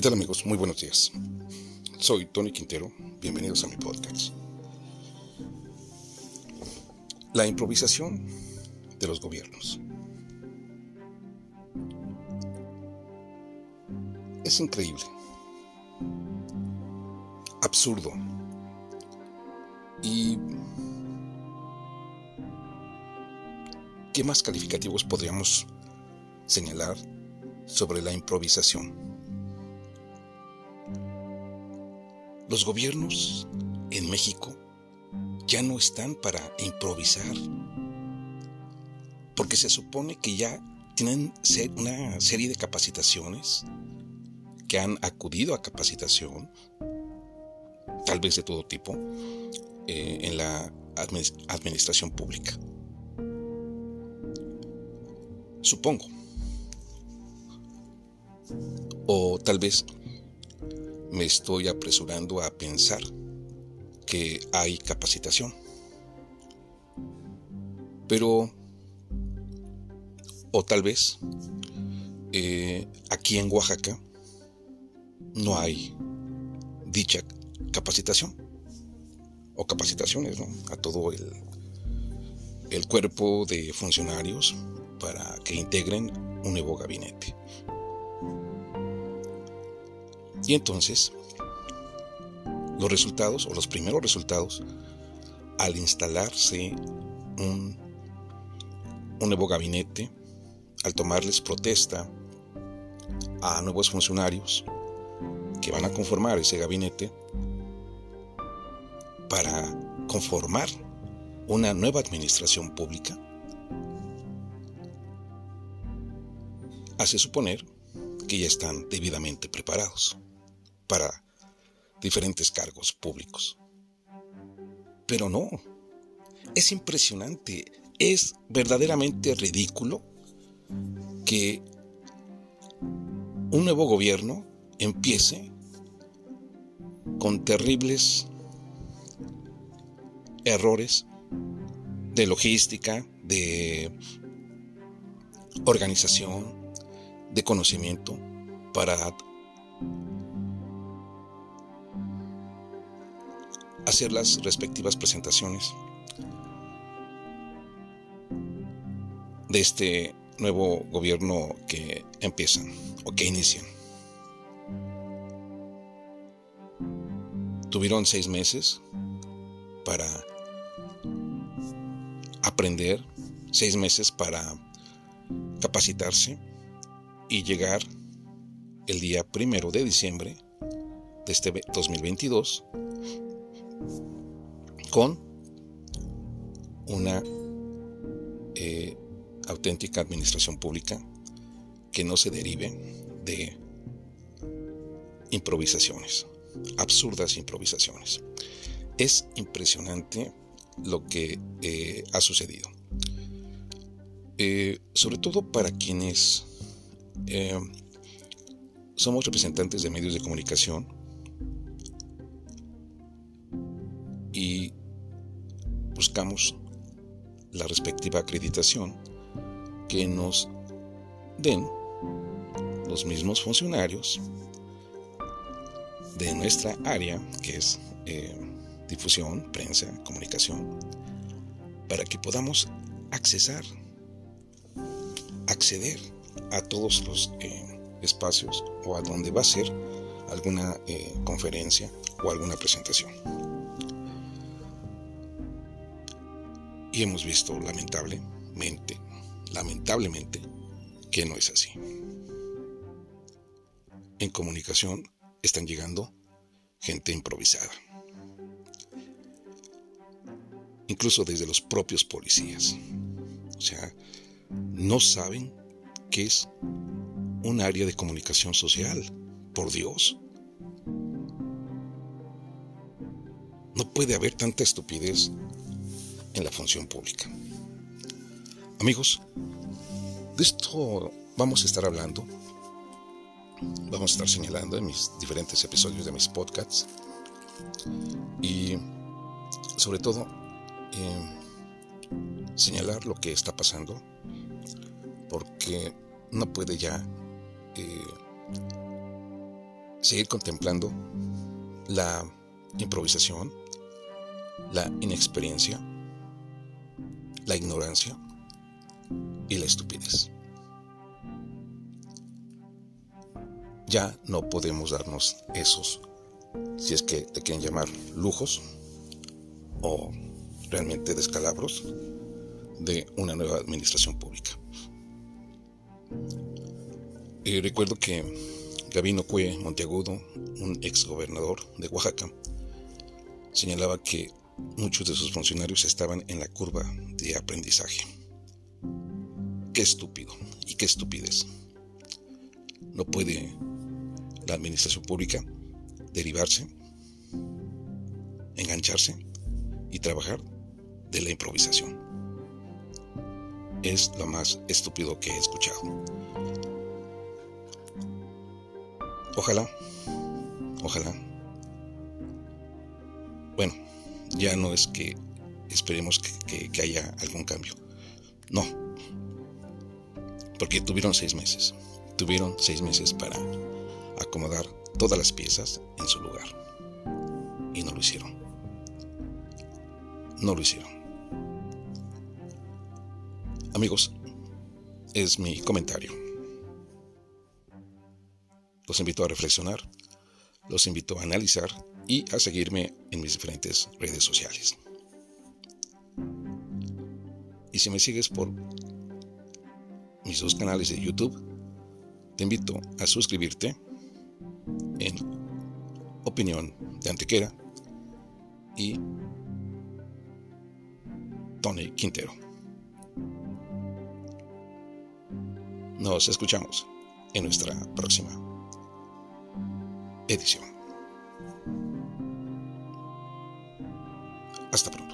¿Qué tal amigos? Muy buenos días. Soy Tony Quintero. Bienvenidos a mi podcast. La improvisación de los gobiernos. Es increíble. Absurdo. Y... ¿Qué más calificativos podríamos señalar sobre la improvisación? Los gobiernos en México ya no están para improvisar, porque se supone que ya tienen una serie de capacitaciones, que han acudido a capacitación, tal vez de todo tipo, eh, en la administración pública. Supongo. O tal vez me estoy apresurando a pensar que hay capacitación. Pero, o tal vez, eh, aquí en Oaxaca no hay dicha capacitación o capacitaciones ¿no? a todo el, el cuerpo de funcionarios para que integren un nuevo gabinete. Y entonces, los resultados o los primeros resultados, al instalarse un, nuevo gabinete, al tomarles protesta a nuevos funcionarios que van a conformar ese gabinete para conformar una nueva administración pública, hace suponer que ya están debidamente preparados para diferentes cargos públicos. Pero no, es impresionante, es verdaderamente ridículo que un nuevo gobierno empiece con terribles errores de logística, de organización, de conocimiento para hacer las respectivas presentaciones de este nuevo gobierno que empiezan o que inician. Tuvieron seis meses para aprender, seis meses para capacitarse y llegar el día primero de diciembre de este 2022 con una eh, auténtica administración pública que no se derive de improvisaciones, absurdas improvisaciones. Es impresionante lo que eh, ha sucedido. Eh, sobre todo para quienes somos representantes de medios de comunicación y buscamos la respectiva acreditación que nos den los mismos funcionarios de nuestra área, que es eh, difusión, prensa, comunicación, para que podamos accesar, acceder a todos los eh, espacios o a donde va a ser alguna eh, conferencia o alguna presentación. Y hemos visto lamentablemente, lamentablemente, que no es así. En comunicación están llegando gente improvisada. Incluso desde los propios policías. O sea, no saben qué es un área de comunicación social. Por Dios. No puede haber tanta estupidez en la función pública. Amigos, de esto vamos a estar hablando, vamos a estar señalando en mis diferentes episodios de mis podcasts y sobre todo eh, señalar lo que está pasando porque no puede ya eh, seguir contemplando la improvisación, la inexperiencia, la ignorancia y la estupidez. Ya no podemos darnos esos, si es que te quieren llamar lujos o realmente descalabros de una nueva administración pública. Y recuerdo que Gabino Cue Monteagudo, un ex gobernador de Oaxaca, señalaba que muchos de sus funcionarios estaban en la curva de aprendizaje. Qué estúpido y qué estupidez. No puede la administración pública derivarse, engancharse y trabajar de la improvisación. Es lo más estúpido que he escuchado. Ojalá, ojalá. Bueno, ya no es que esperemos que, haya algún cambio. No. Porque tuvieron seis meses. Tuvieron seis meses para acomodar todas las piezas en su lugar. Y no lo hicieron. No lo hicieron. Amigos, es mi comentario. Los invito a reflexionar, los invito a analizar y a seguirme en mis diferentes redes sociales. Y si me sigues por mis dos canales de YouTube, te invito a suscribirte en Opinión de Antequera y Tony Quintero. Nos escuchamos en nuestra próxima edición. Hasta pronto.